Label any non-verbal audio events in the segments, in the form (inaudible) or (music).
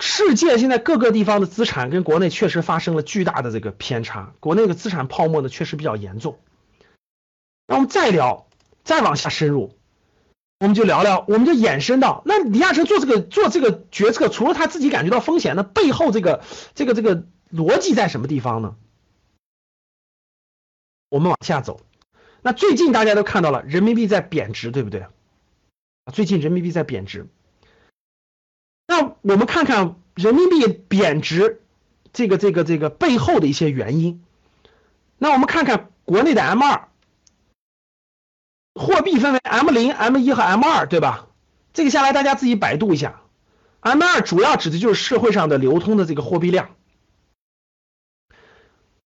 世界现在各个地方的资产跟国内确实发生了巨大的这个偏差，国内的资产泡沫呢确实比较严重。那我们再聊，再往下深入，我们就聊聊，我们就衍生到，那李亚成做这个做这个决策，除了他自己感觉到风险，那背后这个这个这个逻辑在什么地方呢？我们往下走，那最近大家都看到了人民币在贬值，对不对？最近人民币在贬值。那我们看看人民币贬值这个这个这个背后的一些原因。那我们看看国内的 M 二。货币分为 M 零、M 一和 M 二，对吧？这个下来大家自己百度一下。M 二主要指的就是社会上的流通的这个货币量。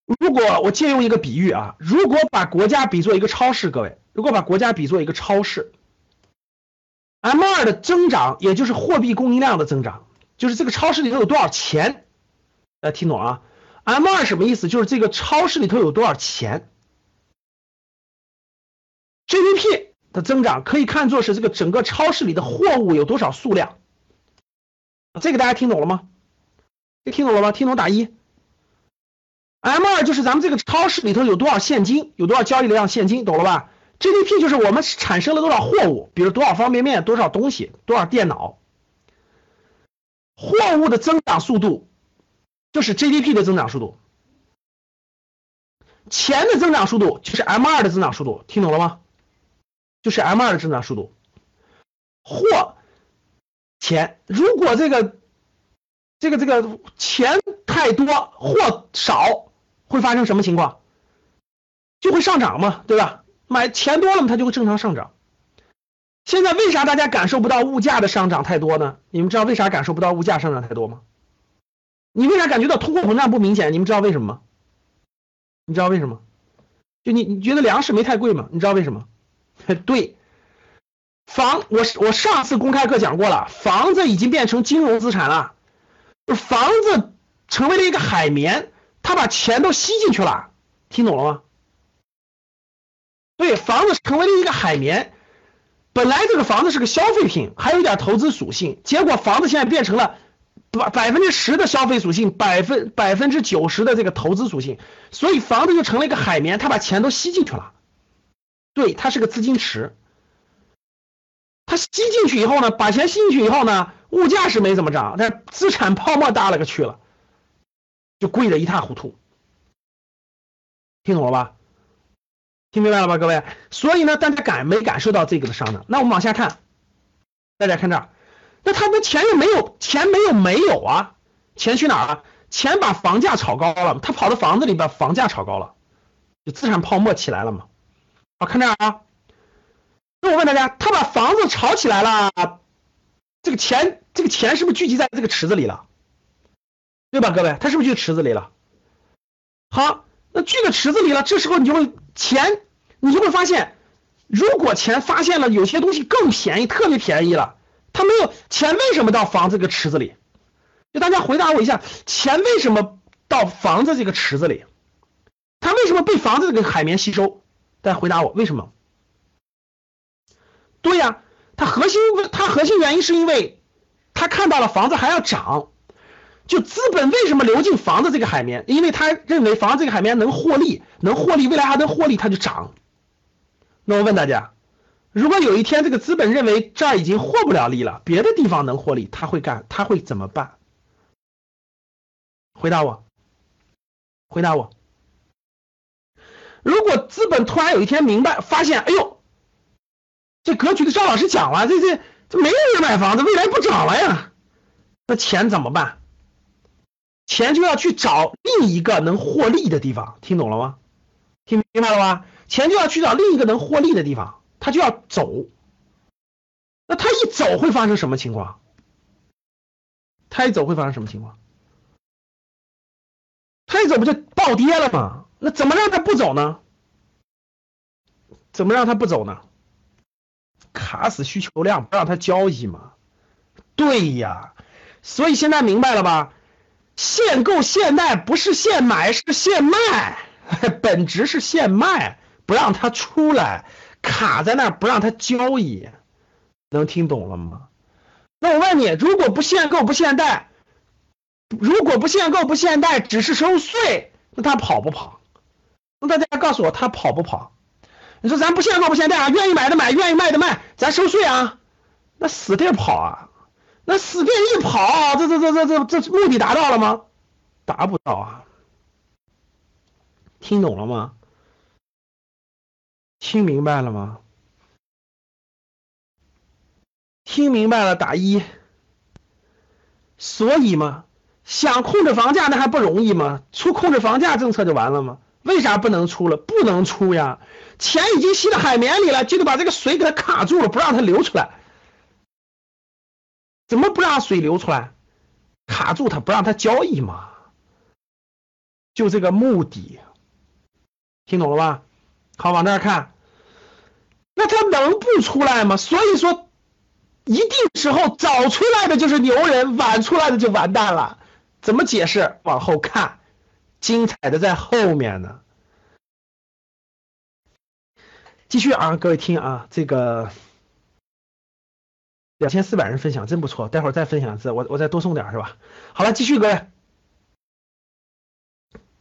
如果我借用一个比喻啊，如果把国家比作一个超市，各位，如果把国家比作一个超市，M 二的增长也就是货币供应量的增长，就是这个超市里头有多少钱，大家听懂啊？M 二什么意思？就是这个超市里头有多少钱。GDP 的增长可以看作是这个整个超市里的货物有多少数量，这个大家听懂了吗？这听懂了吗？听懂打一。M 二就是咱们这个超市里头有多少现金，有多少交易量现金，懂了吧？GDP 就是我们产生了多少货物，比如多少方便面，多少东西，多少电脑。货物的增长速度就是 GDP 的增长速度，钱的增长速度就是 M 二的增长速度，听懂了吗？就是 M 二的增长速度，货钱如果这个这个这个钱太多，货少，会发生什么情况？就会上涨嘛，对吧？买钱多了嘛，它就会正常上涨。现在为啥大家感受不到物价的上涨太多呢？你们知道为啥感受不到物价上涨太多吗？你为啥感觉到通货膨胀不明显？你们知道为什么吗？你知道为什么？就你你觉得粮食没太贵吗？你知道为什么？(laughs) 对，房我我上次公开课讲过了，房子已经变成金融资产了，房子成为了一个海绵，它把钱都吸进去了，听懂了吗？对，房子成为了一个海绵，本来这个房子是个消费品，还有一点投资属性，结果房子现在变成了百百分之十的消费属性，百分百分之九十的这个投资属性，所以房子就成了一个海绵，它把钱都吸进去了。对，它是个资金池，它吸进去以后呢，把钱吸进去以后呢，物价是没怎么涨，但资产泡沫大了个去了，就贵的一塌糊涂，听懂了吧？听明白了吧，各位？所以呢，大家感没感受到这个的上涨？那我们往下看，大家看这儿，那他的钱又没有，钱没有没有啊？钱去哪儿了？钱把房价炒高了，他跑到房子里把房价炒高了，就资产泡沫起来了嘛？好，看这儿啊。那我问大家，他把房子炒起来了，这个钱，这个钱是不是聚集在这个池子里了？对吧，各位，他是不是就池子里了？好，那聚在池子里了，这时候你就会钱，你就会发现，如果钱发现了有些东西更便宜，特别便宜了，它没有钱，为什么到房子这个池子里？就大家回答我一下，钱为什么到房子这个池子里？它为什么被房子这个海绵吸收？大家回答我，为什么？对呀，它核心它核心原因是因为他看到了房子还要涨，就资本为什么流进房子这个海绵？因为他认为房子这个海绵能获利，能获利，未来还能获利，它就涨。那我问大家，如果有一天这个资本认为这儿已经获不了利了，别的地方能获利，他会干，他会怎么办？回答我，回答我。如果资本突然有一天明白发现，哎呦，这格局的赵老师讲了，这这这没有人买房子，未来不涨了呀，那钱怎么办？钱就要去找另一个能获利的地方，听懂了吗？听明白了吧？钱就要去找另一个能获利的地方，他就要走。那他一走会发生什么情况？他一走会发生什么情况？他一走不就暴跌了吗？那怎么让他不走呢？怎么让他不走呢？卡死需求量，不让他交易嘛？对呀，所以现在明白了吧？限购限贷不是限买，是限卖，(laughs) 本质是限卖，不让他出来，卡在那儿不让他交易，能听懂了吗？那我问你，如果不限购不限贷，如果不限购不限贷，只是收税，那他跑不跑？那大家告诉我，他跑不跑？你说咱不限购不限贷啊，愿意买的买，愿意卖的卖，咱收税啊，那死地跑啊，那死地一跑，这这这这这这目的达到了吗？达不到啊，听懂了吗？听明白了吗？听明白了打一。所以嘛，想控制房价那还不容易吗？出控制房价政策就完了吗？为啥不能出了？不能出呀，钱已经吸到海绵里了，就得把这个水给它卡住了，不让它流出来。怎么不让水流出来？卡住它，不让它交易嘛？就这个目的，听懂了吧？好，往这儿看，那它能不出来吗？所以说，一定时候早出来的就是牛人，晚出来的就完蛋了。怎么解释？往后看。精彩的在后面呢，继续啊，各位听啊，这个两千四百人分享真不错，待会儿再分享一次，我我再多送点是吧？好了，继续各位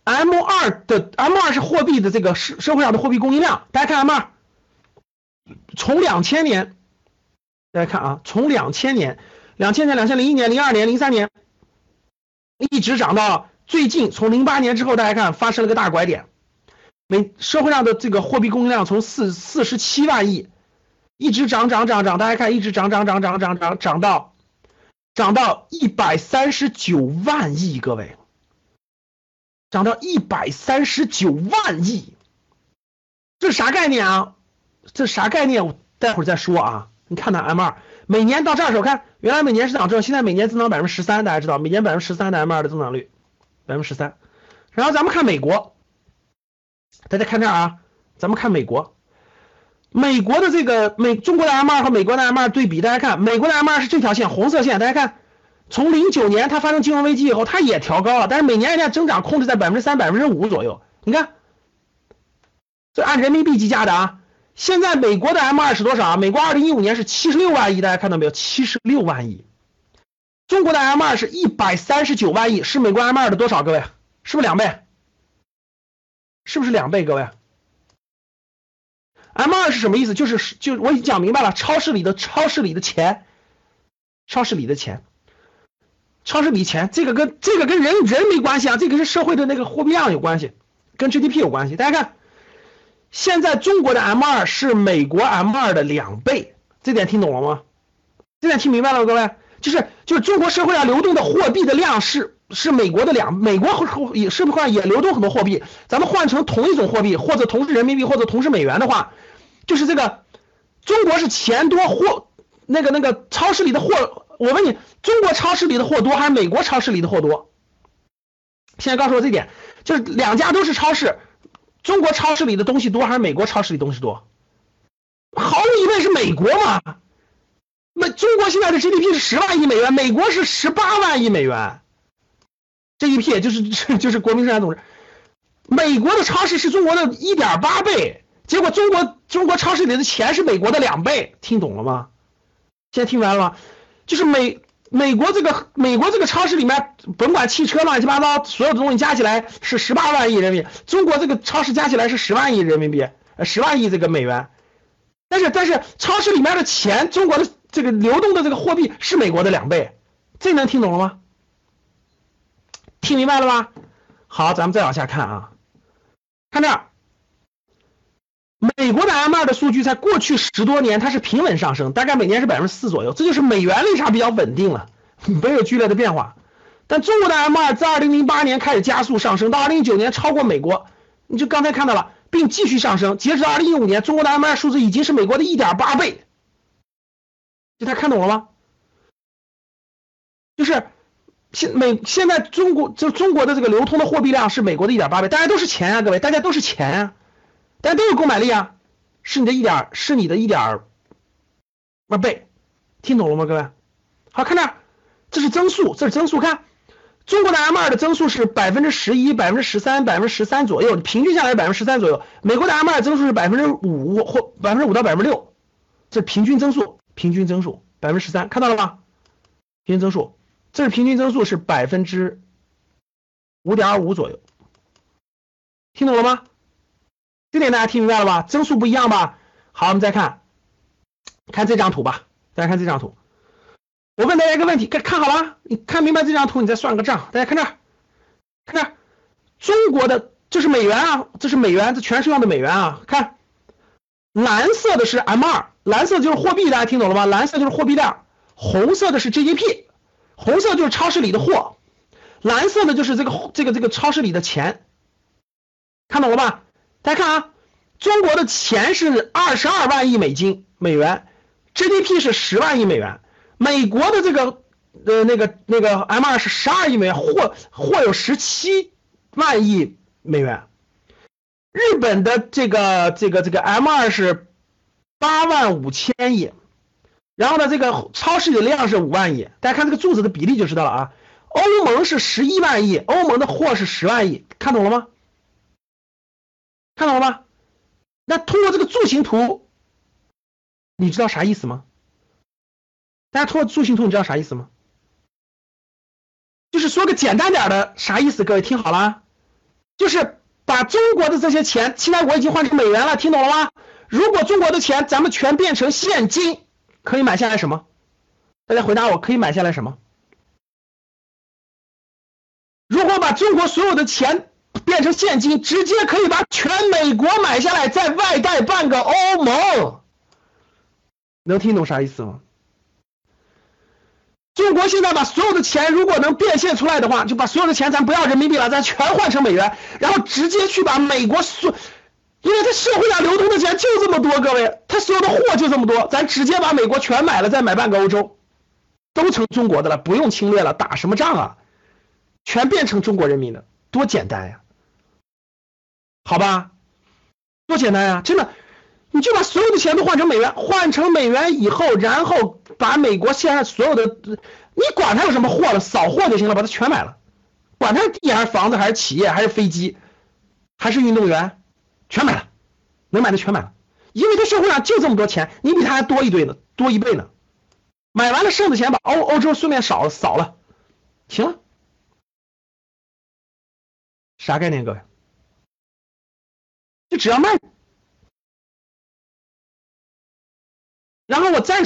，M 二的 M 二是货币的这个社社会上的货币供应量，大家看 M 二，从两千年，大家看啊，从两千年、两千年、两千零一年、零二年、零三年，一直涨到。最近从零八年之后，大家看发生了个大拐点，每社会上的这个货币供应量从四四十七万亿，一直涨涨涨涨，大家看一直涨涨涨涨涨涨涨到涨到一百三十九万亿，各位，涨到一百三十九万亿，这啥概念啊？这啥概念？我待会儿再说啊。你看那 M 二，每年到这儿时候看，原来每年是涨这，现在每年增长百分之十三，大家知道，每年百分之十三的 M 二的增长率。百分之十三，然后咱们看美国，大家看这儿啊，咱们看美国，美国的这个美中国的 M 二和美国的 M 二对比，大家看美国的 M 二是这条线红色线，大家看，从零九年它发生金融危机以后，它也调高了，但是每年人家增长控制在百分之三、百分之五左右。你看，这按人民币计价的啊，现在美国的 M 二是多少啊？美国二零一五年是七十六万亿，大家看到没有？七十六万亿。中国的 M 二是一百三十九万亿，是美国 M 二的多少？各位，是不是两倍？是不是两倍？各位，M 二是什么意思？就是就我已经讲明白了，超市里的超市里的钱，超市里的钱，超市里钱，这个跟这个跟人人没关系啊，这个是社会的那个货币量有关系，跟 GDP 有关系。大家看，现在中国的 M 二是美国 M 二的两倍，这点听懂了吗？这点听明白了吗？各位？就是就是中国社会上流动的货币的量是是美国的两美国也社会上也流动很多货币，咱们换成同一种货币或者同是人民币或者同是美元的话，就是这个中国是钱多货那个那个超市里的货，我问你，中国超市里的货多还是美国超市里的货多？现在告诉我这点，就是两家都是超市，中国超市里的东西多还是美国超市里东西多？毫无疑问是美国嘛。那中国现在的 GDP 是十万亿美元，美国是十八万亿美元，GDP 就是 (laughs) 就是国民生产总值，美国的超市是中国的一点八倍，结果中国中国超市里的钱是美国的两倍，听懂了吗？现在听明白了吗？就是美美国这个美国这个超市里面，甭管汽车乱七八糟，所有的东西加起来是十八万亿人民币，中国这个超市加起来是十万亿人民币，呃十万亿这个美元，但是但是超市里面的钱，中国的。这个流动的这个货币是美国的两倍，这能听懂了吗？听明白了吧？好，咱们再往下看啊，看这儿，美国的 M 二的数据在过去十多年它是平稳上升，大概每年是百分之四左右，这就是美元为啥比较稳定了，(laughs) 没有剧烈的变化。但中国的 M 二在二零零八年开始加速上升，到二零一九年超过美国，你就刚才看到了，并继续上升，截止到二零一五年，中国的 M 二数字已经是美国的一点八倍。就他看懂了吗？就是现美现在中国就中国的这个流通的货币量是美国的一点八倍，大家都是钱啊，各位，大家都是钱啊，大家都有购买力啊，是你的一点是你的一点八倍，听懂了吗，各位？好，看这，这是增速，这是增速，看中国的 M 二的增速是百分之十一、百分之十三、百分之十三左右，平均下来百分之十三左右，美国的 M 二增速是百分之五或百分之五到百分之六，这平均增速。平均增速百分之十三，看到了吗？平均增速，这是平均增速是百分之五点二五左右，听懂了吗？这点大家听明白了吧？增速不一样吧？好，我们再看，看这张图吧。大家看这张图，我问大家一个问题，看看好了？你看明白这张图，你再算个账。大家看这儿，看这儿，中国的这是美元啊，这是美元，这全是用的美元啊。看，蓝色的是 M 二，蓝色就是货币，大家听懂了吗？蓝色就是货币量，红色的是 GDP，红色就是超市里的货，蓝色的就是这个这个这个超市里的钱，看懂了吧？大家看啊，中国的钱是二十二万亿美金美元，GDP 是十万亿美元，美国的这个呃那个那个 M 二是十二亿美元，货货有十七万亿美元，日本的这个这个这个 M 二是八万五千亿，然后呢这个超市的量是五万亿，大家看这个柱子的比例就知道了啊，欧盟是十一万亿，欧盟的货是十万亿，看懂了吗？看懂了吗？那通过这个柱形图，你知道啥意思吗？大家通过柱形图，你知道啥意思吗？就是说个简单点的啥意思？各位听好了，就是把中国的这些钱，现在我已经换成美元了，听懂了吗？如果中国的钱咱们全变成现金，可以买下来什么？大家回答我，可以买下来什么？如果把中国所有的钱。变成现金，直接可以把全美国买下来，再外贷半个欧盟，能听懂啥意思吗？中国现在把所有的钱，如果能变现出来的话，就把所有的钱咱不要人民币了，咱全换成美元，然后直接去把美国所，因为它社会上流通的钱就这么多，各位，它所有的货就这么多，咱直接把美国全买了，再买半个欧洲，都成中国的了，不用侵略了，打什么仗啊？全变成中国人民的，多简单呀！好吧，多简单呀！真的，你就把所有的钱都换成美元，换成美元以后，然后把美国现在所有的，你管它有什么货了，扫货就行了，把它全买了，管它地还是房子还是企业还是飞机，还是运动员，全买了，能买的全买了，因为他社会上就这么多钱，你比他还多一堆呢，多一倍呢，买完了剩的钱把欧欧洲顺便扫扫了，行了，啥概念，各位？就只要卖，然后我再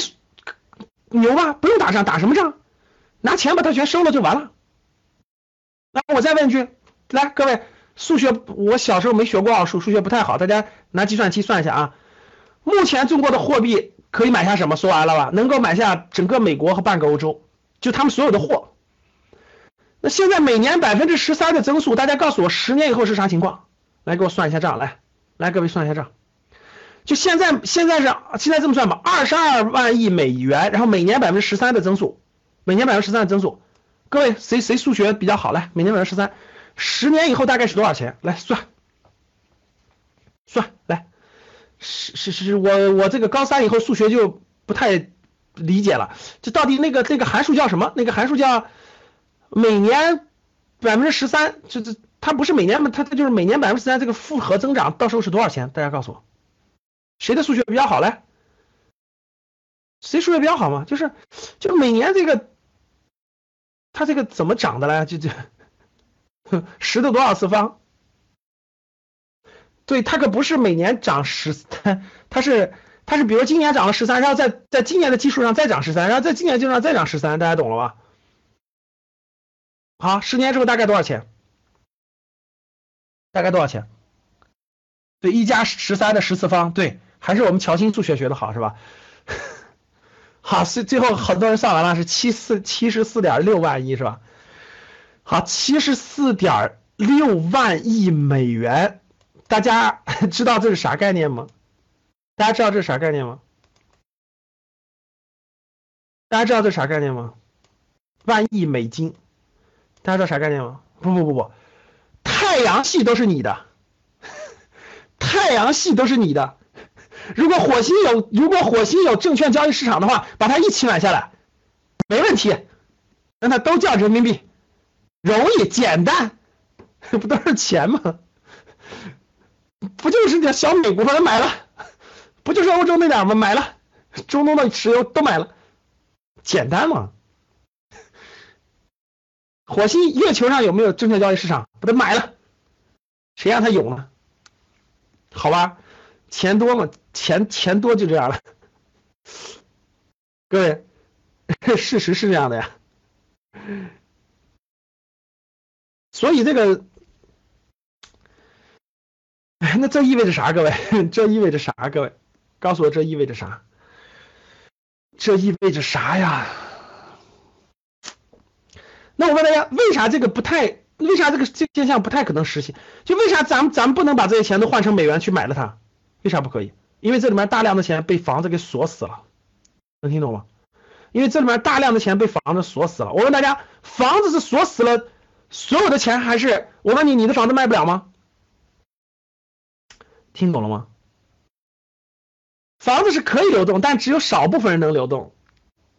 牛吧，不用打仗，打什么仗？拿钱把它全收了就完了。那我再问一句，来，各位，数学我小时候没学过奥数，数学不太好，大家拿计算器算一下啊。目前中国的货币可以买下什么？说完了吧？能够买下整个美国和半个欧洲，就他们所有的货。那现在每年百分之十三的增速，大家告诉我，十年以后是啥情况？来，给我算一下账，来。来，各位算一下账，就现在，现在是现在这么算吧，二十二万亿美元，然后每年百分之十三的增速，每年百分之十三的增速，各位谁谁数学比较好？来，每年百分之十三，十年以后大概是多少钱？来算，算来，是是是，我我这个高三以后数学就不太理解了，这到底那个那个函数叫什么？那个函数叫每年百分之十三，这这。它不是每年嘛，它它就是每年百分之三这个复合增长，到时候是多少钱？大家告诉我，谁的数学比较好嘞？谁数学比较好嘛？就是就每年这个，它这个怎么涨的嘞？就就十的多少次方？对，它可不是每年涨十，它它是它是比如今年涨了十三，然后在在今年的基础上再涨十三，然后在今年基础上再涨十三，大家懂了吧？好，十年之后大概多少钱？大概多少钱？对，一加十三的十次方，对，还是我们乔欣数学学的好，是吧？(laughs) 好，最最后很多人算完了，是七四七十四点六万亿，是吧？好，七十四点六万亿美元，大家 (laughs) 知道这是啥概念吗？大家知道这是啥概念吗？大家知道这是啥概念吗？万亿美金，大家知道啥概念吗？不不不不。太阳系都是你的，(laughs) 太阳系都是你的。如果火星有，如果火星有证券交易市场的话，把它一起买下来，没问题，让它都叫人民币，容易简单，(laughs) 不都是钱吗？不就是点小美国买了，不就是欧洲那点吗？买了，中东的石油都买了，简单吗？火星月球上有没有证券交易市场？把它买了，谁让它有呢？好吧，钱多嘛，钱钱多就这样了。各位，(laughs) 事实是这样的呀。所以这个，哎，那这意味着啥？各位，这意味着啥？各位，告诉我这意味着啥？这意味着啥呀？那我问大家，为啥这个不太？为啥这个这现象不太可能实现？就为啥咱们咱们不能把这些钱都换成美元去买了它？为啥不可以？因为这里面大量的钱被房子给锁死了，能听懂吗？因为这里面大量的钱被房子锁死了。我问大家，房子是锁死了所有的钱，还是我问你，你的房子卖不了吗？听懂了吗？房子是可以流动，但只有少部分人能流动。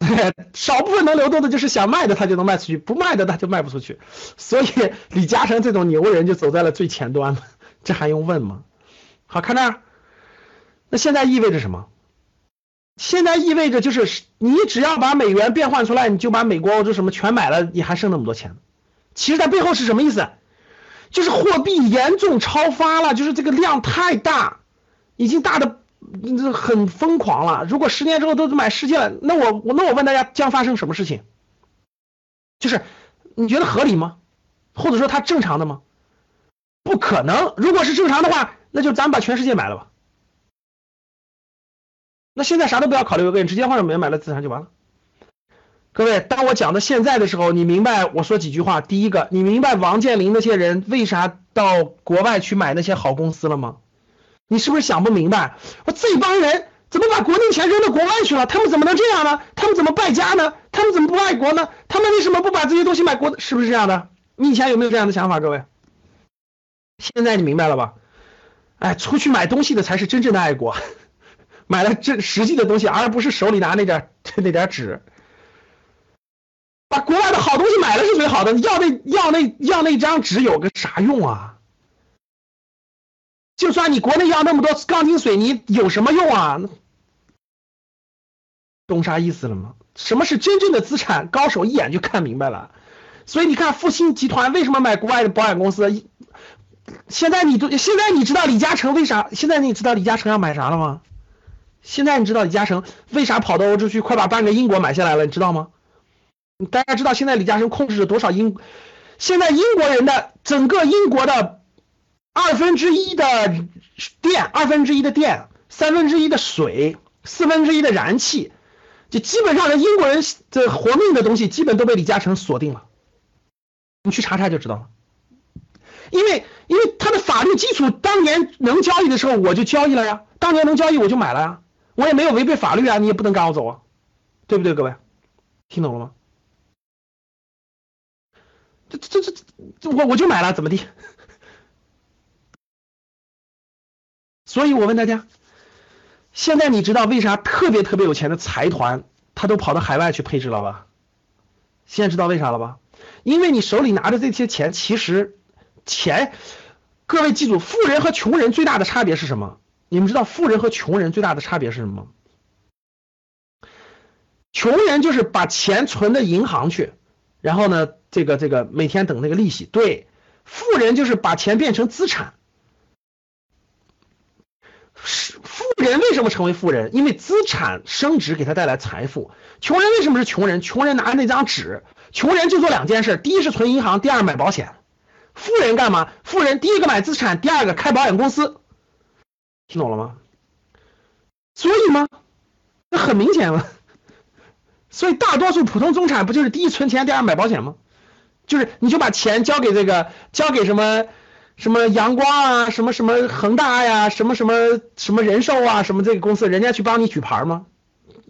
(laughs) 少部分能流动的，就是想卖的他就能卖出去，不卖的他就卖不出去。所以李嘉诚这种牛人就走在了最前端，(laughs) 这还用问吗？好看这儿，那现在意味着什么？现在意味着就是你只要把美元变换出来，你就把美国、欧洲什么全买了，你还剩那么多钱。其实它背后是什么意思？就是货币严重超发了，就是这个量太大，已经大的。这很疯狂了。如果十年之后都买世界了，那我我那我问大家，将发生什么事情？就是你觉得合理吗？或者说它正常的吗？不可能。如果是正常的话，那就咱们把全世界买了吧。那现在啥都不要考虑，我给你直接换成美元买了资产就完了。各位，当我讲到现在的时候，你明白我说几句话？第一个，你明白王健林那些人为啥到国外去买那些好公司了吗？你是不是想不明白？我这帮人怎么把国内钱扔到国外去了？他们怎么能这样呢？他们怎么败家呢？他们怎么不爱国呢？他们为什么不把这些东西买国？是不是这样的？你以前有没有这样的想法？各位，现在你明白了吧？哎，出去买东西的才是真正的爱国，买了这实际的东西，而不是手里拿那点 (laughs) 那点纸。把国外的好东西买了是最好的，要那要那要那张纸有个啥用啊？就算你国内要那么多钢筋水泥，有什么用啊？懂啥意思了吗？什么是真正的资产？高手一眼就看明白了。所以你看复兴集团为什么买国外的保险公司？现在你都现在你知道李嘉诚为啥？现在你知道李嘉诚要买啥了吗？现在你知道李嘉诚为啥跑到欧洲去，快把半个英国买下来了？你知道吗？大家知道现在李嘉诚控制着多少英？现在英国人的整个英国的。二分之一的电，二分之一的电，三分之一的水，四分之一的燃气，就基本上的英国人的活命的东西，基本都被李嘉诚锁定了。你去查查就知道了。因为因为他的法律基础，当年能交易的时候我就交易了呀，当年能交易我就买了呀，我也没有违背法律啊，你也不能赶我走啊，对不对，各位？听懂了吗？这这这这我我就买了，怎么地？所以我问大家，现在你知道为啥特别特别有钱的财团他都跑到海外去配置了吧？现在知道为啥了吧？因为你手里拿着这些钱，其实钱，各位记住，富人和穷人最大的差别是什么？你们知道富人和穷人最大的差别是什么？穷人就是把钱存到银行去，然后呢，这个这个每天等那个利息。对，富人就是把钱变成资产。是富人为什么成为富人？因为资产升值给他带来财富。穷人为什么是穷人？穷人拿着那张纸，穷人就做两件事：第一是存银行，第二买保险。富人干嘛？富人第一个买资产，第二个开保险公司。听懂了吗？所以吗？那很明显了。所以大多数普通中产不就是第一存钱，第二买保险吗？就是你就把钱交给这个，交给什么？什么阳光啊，什么什么恒大呀，什么什么什么人寿啊，什么这个公司，人家去帮你举牌吗？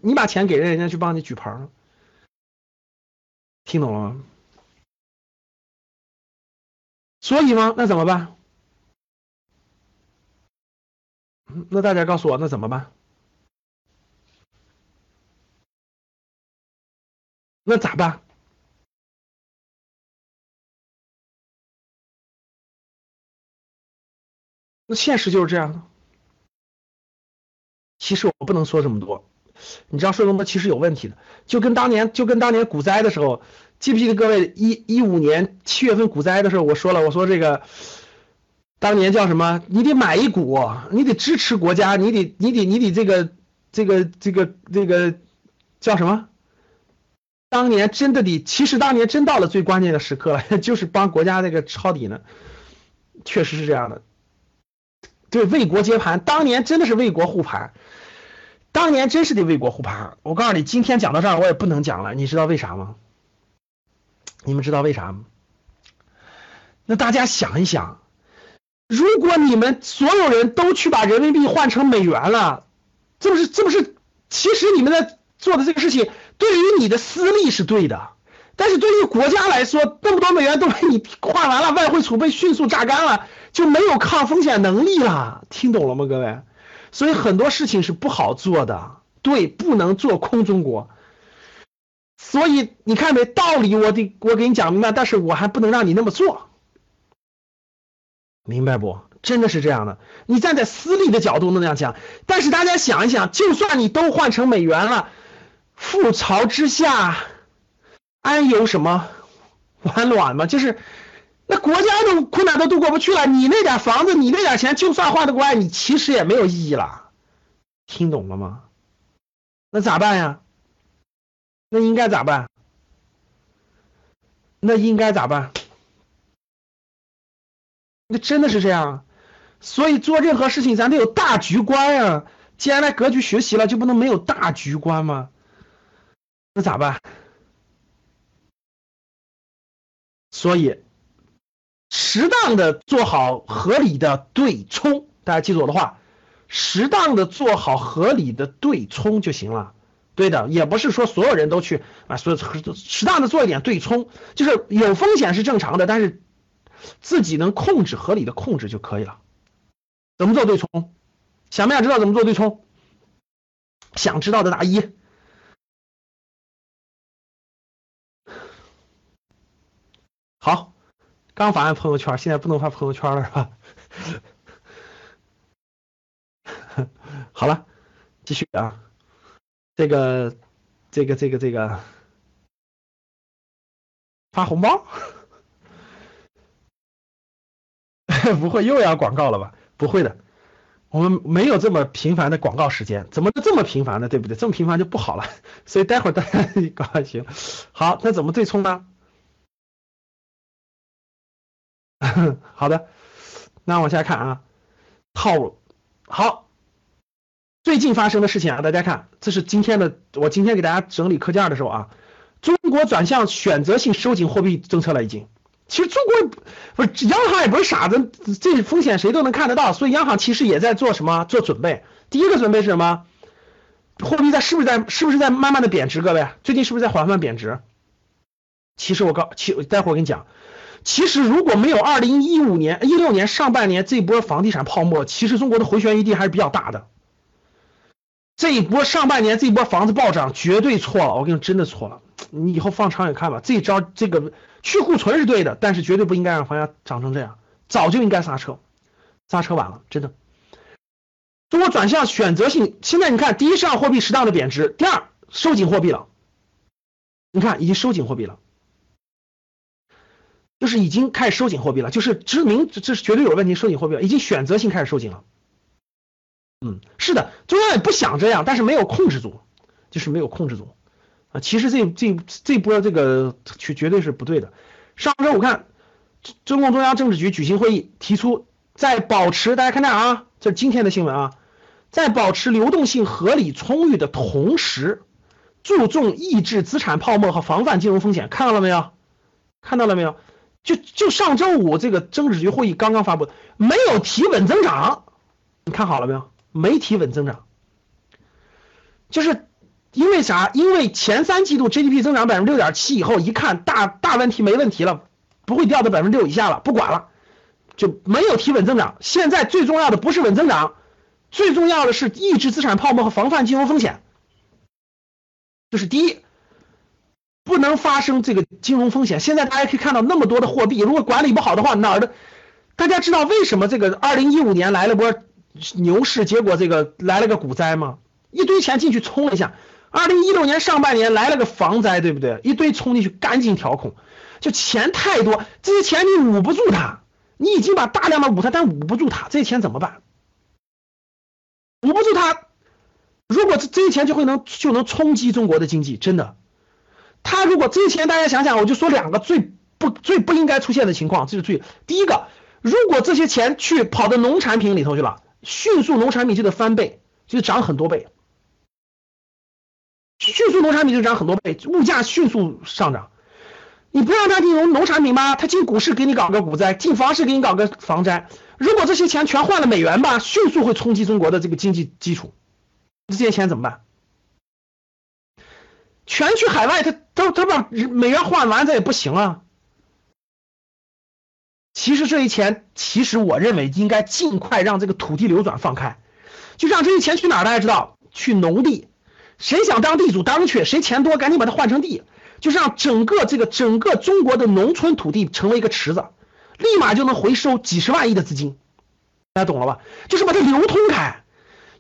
你把钱给人，人家去帮你举牌吗？听懂了吗？所以吗？那怎么办？那大家告诉我，那怎么办？那咋办？现实就是这样的。其实我不能说这么多，你知道说这么多其实有问题的，就跟当年就跟当年股灾的时候，记不记得各位一一五年七月份股灾的时候，我说了，我说这个当年叫什么？你得买一股，你得支持国家，你得你得你得这个这个这个这个叫什么？当年真的得，其实当年真到了最关键的时刻了，(laughs) 就是帮国家这个抄底呢，确实是这样的。对，为国接盘，当年真的是为国护盘，当年真是得为国护盘。我告诉你，今天讲到这儿，我也不能讲了，你知道为啥吗？你们知道为啥吗？那大家想一想，如果你们所有人都去把人民币换成美元了，这不是这不是？其实你们在做的这个事情，对于你的私利是对的，但是对于国家来说，那么多美元都被你换完了，外汇储备迅速榨干了，就没有抗风险能力了。听懂了吗，各位？所以很多事情是不好做的，对，不能做空中国。所以你看没道理，我得我给你讲明白，但是我还不能让你那么做，明白不？真的是这样的。你站在私利的角度那样讲，但是大家想一想，就算你都换成美元了，覆巢之下，安有什么 (laughs) 完卵吗？就是那国家都困难都度过不去了，你那点房子，你那点钱，就算换得过来，你其实也没有意义了。听懂了吗？那咋办呀？那应该咋办？那应该咋办？那真的是这样，所以做任何事情咱得有大局观呀。既然来格局学习了，就不能没有大局观吗？那咋办？所以，适当的做好合理的对冲，大家记住我的话，适当的做好合理的对冲就行了。对的，也不是说所有人都去啊，所以适当的做一点对冲，就是有风险是正常的，但是自己能控制，合理的控制就可以了。怎么做对冲？想不想知道怎么做对冲？想知道的打一。好，刚发完朋友圈，现在不能发朋友圈了是吧？(laughs) 好了，继续啊。这个，这个，这个，这个发红包，(laughs) 不会又要广告了吧？不会的，我们没有这么频繁的广告时间，怎么这么频繁呢？对不对？这么频繁就不好了，所以待会儿大家高兴。好，那怎么对冲呢？(laughs) 好的，那往下看啊，套路好。最近发生的事情啊，大家看，这是今天的我今天给大家整理课件的时候啊，中国转向选择性收紧货币政策了已经。其实中国不是央行也不是傻子，这风险谁都能看得到，所以央行其实也在做什么做准备。第一个准备是什么？货币在是不是在是不是在慢慢的贬值？各位，最近是不是在缓慢贬值？其实我告，其待会儿我跟你讲，其实如果没有二零一五年一六年上半年这波房地产泡沫，其实中国的回旋余地还是比较大的。这一波上半年这波房子暴涨绝对错了，我跟你真的错了。你以后放长远看吧，这招这个去库存是对的，但是绝对不应该让房价涨成这样，早就应该刹车，刹车晚了，真的。中国转向选择性，现在你看，第一市场货币适当的贬值，第二收紧货币了，你看已经收紧货币了，就是已经开始收紧货币了，就是知名这是绝对有问题，收紧货币了，已经选择性开始收紧了。嗯，是的，中央也不想这样，但是没有控制住，就是没有控制住啊。其实这这这波这个绝绝对是不对的。上周五看，中共中央政治局举行会议，提出在保持大家看这啊，这是今天的新闻啊，在保持流动性合理充裕的同时，注重抑制资产泡沫和防范金融风险。看到了没有？看到了没有？就就上周五这个政治局会议刚刚发布，没有提稳增长，你看好了没有？没提稳增长，就是因为啥？因为前三季度 GDP 增长百分之六点七以后，一看大大问题没问题了，不会掉到百分之六以下了，不管了，就没有提稳增长。现在最重要的不是稳增长，最重要的是抑制资产泡沫和防范金融风险。就是第一，不能发生这个金融风险。现在大家可以看到那么多的货币，如果管理不好的话，哪儿的？大家知道为什么这个二零一五年来了波？牛市，结果这个来了个股灾吗？一堆钱进去冲了一下，二零一六年上半年来了个防灾，对不对？一堆冲进去，赶紧调控，就钱太多，这些钱你捂不住它，你已经把大量的捂它，但捂不住它，这些钱怎么办？捂不住它，如果这这些钱就会能就能冲击中国的经济，真的。他如果这些钱，大家想想，我就说两个最不最不应该出现的情况，这是最第一个，如果这些钱去跑到农产品里头去了，迅速农产品就得翻倍，就涨很多倍。迅速农产品就涨很多倍，物价迅速上涨。你不让他进农农产品吗，他进股市给你搞个股灾，进房市给你搞个房灾。如果这些钱全换了美元吧，迅速会冲击中国的这个经济基础。这些钱怎么办？全去海外，他他他把美元换完，这也不行啊。其实这些钱，其实我认为应该尽快让这个土地流转放开，就让这些钱去哪儿？大家知道，去农地。谁想当地主当去，谁钱多赶紧把它换成地，就是让整个这个整个中国的农村土地成为一个池子，立马就能回收几十万亿的资金，大家懂了吧？就是把它流通开，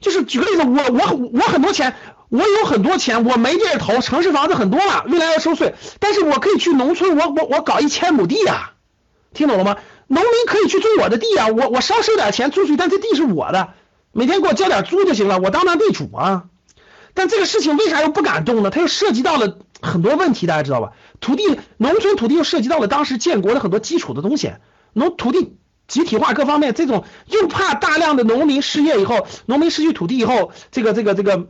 就是举个例子，我我我很多钱，我有很多钱，我没地儿投，城市房子很多了，未来要收税，但是我可以去农村，我我我搞一千亩地呀，听懂了吗？农民可以去种我的地啊，我我少收点钱租出去，但这地是我的，每天给我交点租就行了，我当当地主啊。但这个事情为啥又不敢动呢？它又涉及到了很多问题，大家知道吧？土地、农村土地又涉及到了当时建国的很多基础的东西，农土地集体化各方面，这种又怕大量的农民失业以后，农民失去土地以后，这个、这个、这个，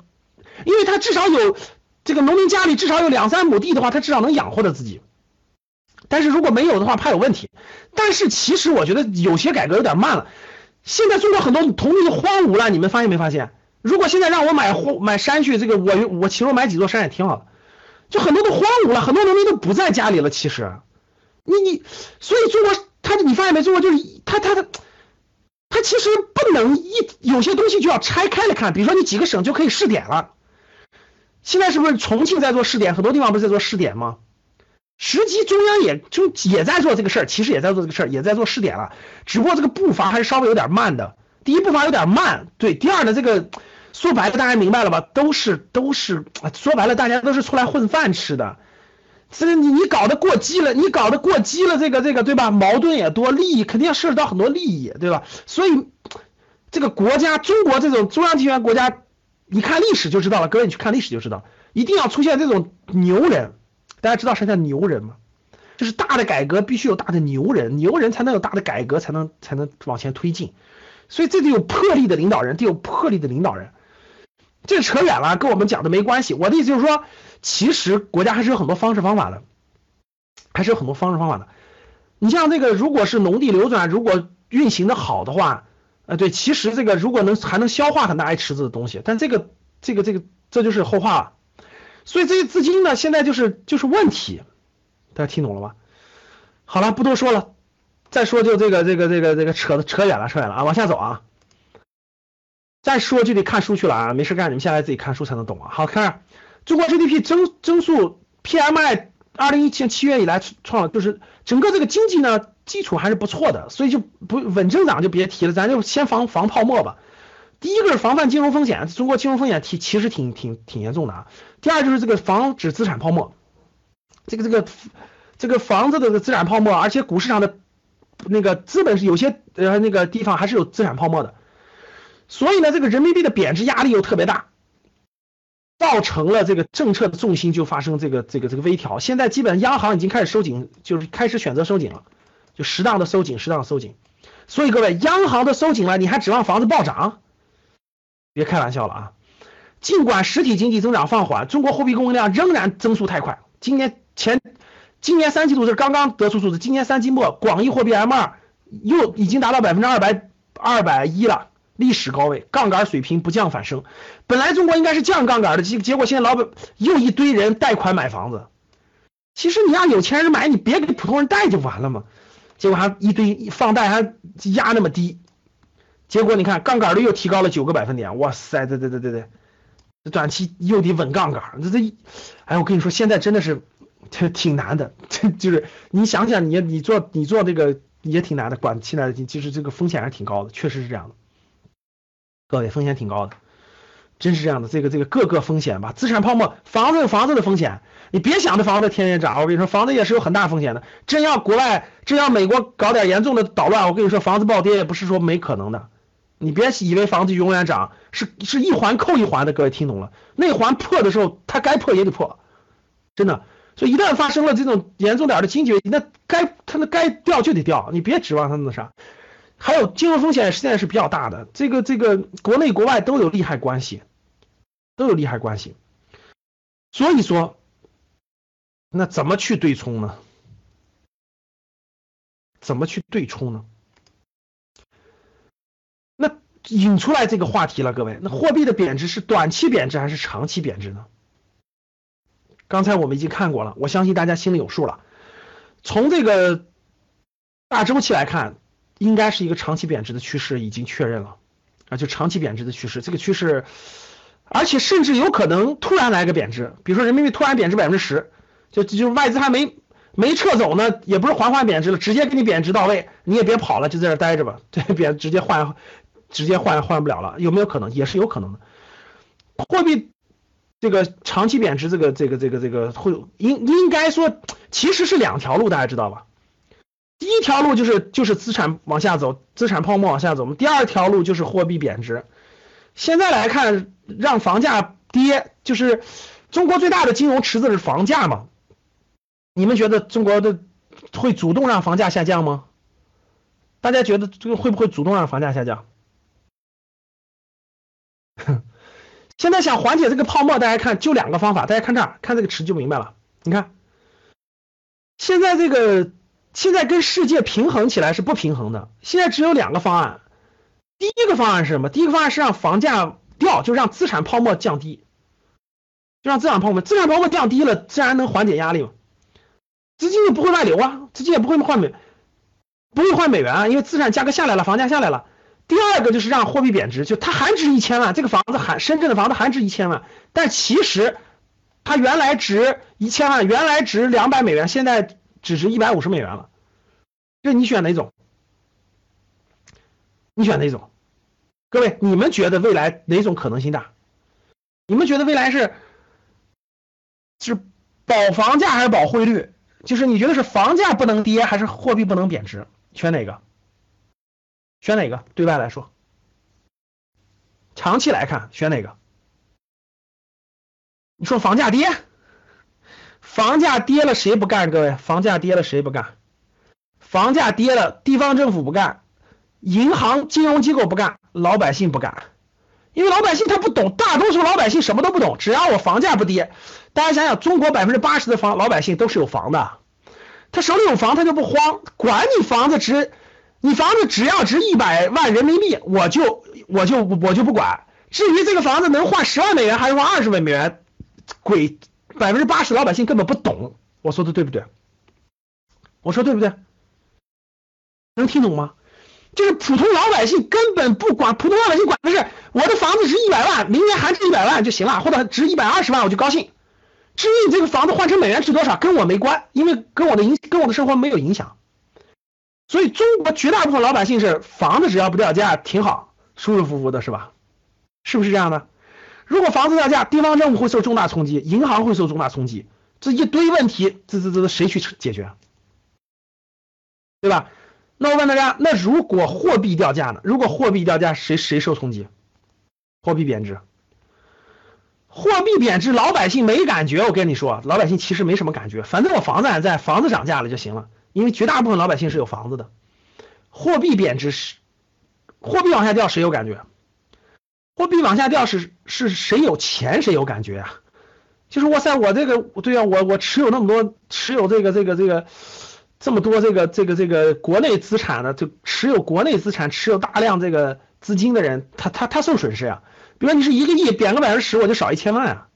因为他至少有这个农民家里至少有两三亩地的话，他至少能养活着自己。但是如果没有的话，怕有问题。但是其实我觉得有些改革有点慢了。现在中国很多土地荒芜了，你们发现没发现？如果现在让我买买山去，这个我我其实买几座山也挺好的，就很多都荒芜了，很多农民都不在家里了。其实，你你，所以中国他你发现没？中国就是他他他他其实不能一有些东西就要拆开了看，比如说你几个省就可以试点了。现在是不是重庆在做试点？很多地方不是在做试点吗？实际中央也就也在做这个事儿，其实也在做这个事儿，也在做试点了，只不过这个步伐还是稍微有点慢的。第一步伐有点慢，对。第二呢，这个。说白了，大家明白了吧？都是都是，说白了，大家都是出来混饭吃的。这个你你搞得过激了，你搞得过激了，这个这个对吧？矛盾也多，利益肯定要涉及到很多利益，对吧？所以这个国家，中国这种中央集权国家，你看历史就知道了。各位，你去看历史就知道，一定要出现这种牛人。大家知道什么叫牛人吗？就是大的改革必须有大的牛人，牛人才能有大的改革，才能才能往前推进。所以这得有魄力的领导人，得有魄力的领导人。这扯远了，跟我们讲的没关系。我的意思就是说，其实国家还是有很多方式方法的，还是有很多方式方法的。你像这个，如果是农地流转，如果运行的好的话，呃，对，其实这个如果能还能消化很大一池子的东西，但这个这个这个这就是后话了。所以这些资金呢，现在就是就是问题，大家听懂了吗？好了，不多说了，再说就这个这个这个这个扯的扯远了，扯远了啊，往下走啊。再说就得看书去了啊，没事干，你们下来自己看书才能懂啊。好看，中国 GDP 增增速 PMI 二零一七年七月以来创了，就是整个这个经济呢基础还是不错的，所以就不稳增长就别提了，咱就先防防泡沫吧。第一个是防范金融风险，中国金融风险其其实挺挺挺严重的啊。第二就是这个防止资产泡沫，这个这个这个房子的资产泡沫，而且股市上的那个资本是有些呃那个地方还是有资产泡沫的。所以呢，这个人民币的贬值压力又特别大，造成了这个政策的重心就发生这个这个这个微调。现在基本央行已经开始收紧，就是开始选择收紧了，就适当的收紧，适当的收紧。所以各位，央行的收紧了，你还指望房子暴涨？别开玩笑了啊！尽管实体经济增长放缓，中国货币供应量仍然增速太快。今年前今年三季度是刚刚得出数字，今年三季末广义货币 M 二又已经达到百分之二百二百一了。历史高位，杠杆水平不降反升。本来中国应该是降杠杆的，结结果现在老板又一堆人贷款买房子。其实你让有钱人买，你别给普通人贷就完了嘛。结果还一堆放贷还压那么低，结果你看杠杆率又提高了九个百分点。哇塞，对对对对对，这短期又得稳杠杆。这这，哎，我跟你说，现在真的是 (laughs) 挺难的，(laughs) 就是你想想，你你做你做这个也挺难的，管现在其实这个风险还是挺高的，确实是这样的。各位风险挺高的，真是这样的，这个这个各个风险吧，资产泡沫，房子有房子的风险，你别想着房子天天涨，我跟你说，房子也是有很大风险的。真要国外，真要美国搞点严重的捣乱，我跟你说，房子暴跌也不是说没可能的。你别以为房子永远涨，是是一环扣一环的，各位听懂了？那环破的时候，它该破也得破，真的。所以一旦发生了这种严重点的经济危机，那该它那该掉就得掉，你别指望它那啥。还有金融风险现在是比较大的，这个这个国内国外都有利害关系。都有利害关系，所以说，那怎么去对冲呢？怎么去对冲呢？那引出来这个话题了，各位，那货币的贬值是短期贬值还是长期贬值呢？刚才我们已经看过了，我相信大家心里有数了。从这个大周期来看，应该是一个长期贬值的趋势已经确认了啊，就长期贬值的趋势，这个趋势。而且甚至有可能突然来个贬值，比如说人民币突然贬值百分之十，就就外资还没没撤走呢，也不是缓缓贬值了，直接给你贬值到位，你也别跑了，就在这待着吧，(laughs) 对，贬直接换，直接换换不了了，有没有可能？也是有可能的。货币这个长期贬值，这个这个这个这个会应应该说其实是两条路，大家知道吧？第一条路就是就是资产往下走，资产泡沫往下走，第二条路就是货币贬值。现在来看，让房价跌，就是中国最大的金融池子是房价嘛？你们觉得中国的会主动让房价下降吗？大家觉得这个会不会主动让房价下降？(laughs) 现在想缓解这个泡沫，大家看就两个方法，大家看这儿，看这个池就明白了。你看，现在这个现在跟世界平衡起来是不平衡的，现在只有两个方案。第一个方案是什么？第一个方案是让房价掉，就让资产泡沫降低，就让资产泡沫，资产泡沫降低了，自然能缓解压力嘛。资金就不会外流啊，资金也不会换美，不会换美元啊，因为资产价格下来了，房价下来了。第二个就是让货币贬值，就它还值一千万，这个房子还深圳的房子还值一千万，但其实它原来值一千万，原来值两百美元，现在只值一百五十美元了。就你选哪种？你选哪种？各位，你们觉得未来哪种可能性大？你们觉得未来是是保房价还是保汇率？就是你觉得是房价不能跌还是货币不能贬值？选哪个？选哪个？对外来说，长期来看选哪个？你说房价跌，房价跌了谁不干？各位，房价跌了谁不干？房价跌了，地方政府不干。银行金融机构不干，老百姓不干，因为老百姓他不懂，大多数老百姓什么都不懂。只要我房价不跌，大家想想，中国百分之八十的房老百姓都是有房的，他手里有房他就不慌，管你房子值，你房子只要值一百万人民币，我就我就我就不管。至于这个房子能换十万美元还是换二十万美元，鬼百分之八十老百姓根本不懂。我说的对不对？我说对不对？能听懂吗？就是普通老百姓根本不管，普通老百姓管的是我的房子值一百万，明年还值一百万就行了，或者值一百二十万我就高兴。至于你这个房子换成美元值多少，跟我没关，因为跟我的影跟我的生活没有影响。所以中国绝大部分老百姓是房子只要不掉价挺好，舒舒服服的是吧？是不是这样的？如果房子掉价，地方政府会受重大冲击，银行会受重大冲击，这一堆问题，这这这谁去解决？对吧？那我问大家，那如果货币掉价呢？如果货币掉价，谁谁受冲击？货币贬值，货币贬值，老百姓没感觉。我跟你说，老百姓其实没什么感觉，反正我房子还在，房子涨价了就行了。因为绝大部分老百姓是有房子的。货币贬值是，货币往下掉，谁有感觉？货币往下掉是是谁有钱谁有感觉啊？就是哇塞，我这个对啊，我我持有那么多，持有这个这个这个。这么多这个这个这个国内资产的，就持有国内资产、持有大量这个资金的人，他他他受损失呀。比如你是一个亿，贬个百分之十，我就少一千万啊。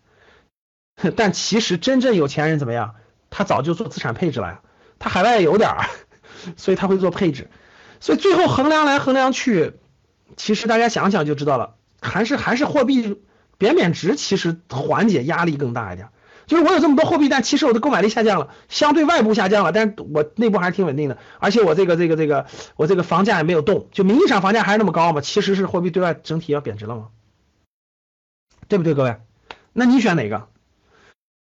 (laughs) 但其实真正有钱人怎么样？他早就做资产配置了呀。他海外有点儿，(laughs) 所以他会做配置。所以最后衡量来衡量去，其实大家想想就知道了，还是还是货币贬贬值，其实缓解压力更大一点。就是我有这么多货币，但其实我的购买力下降了，相对外部下降了，但是我内部还是挺稳定的，而且我这个这个这个我这个房价也没有动，就名义上房价还是那么高嘛，其实是货币对外整体要贬值了嘛，对不对，各位？那你选哪个？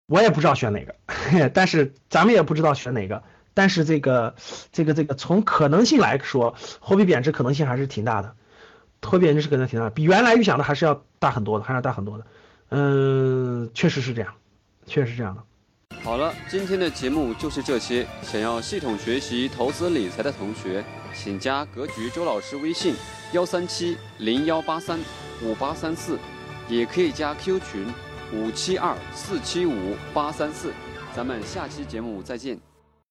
我也不知道选哪个，(laughs) 但是咱们也不知道选哪个。但是这个这个这个从可能性来说，货币贬值可能性还是挺大的，货币贬值是可能挺大，比原来预想的还是要大很多的，还是要大很多的。嗯，确实是这样，确实是这样的。好了，今天的节目就是这些。想要系统学习投资理财的同学，请加格局周老师微信：幺三七零幺八三五八三四，也可以加 Q 群五七二四七五八三四。咱们下期节目再见。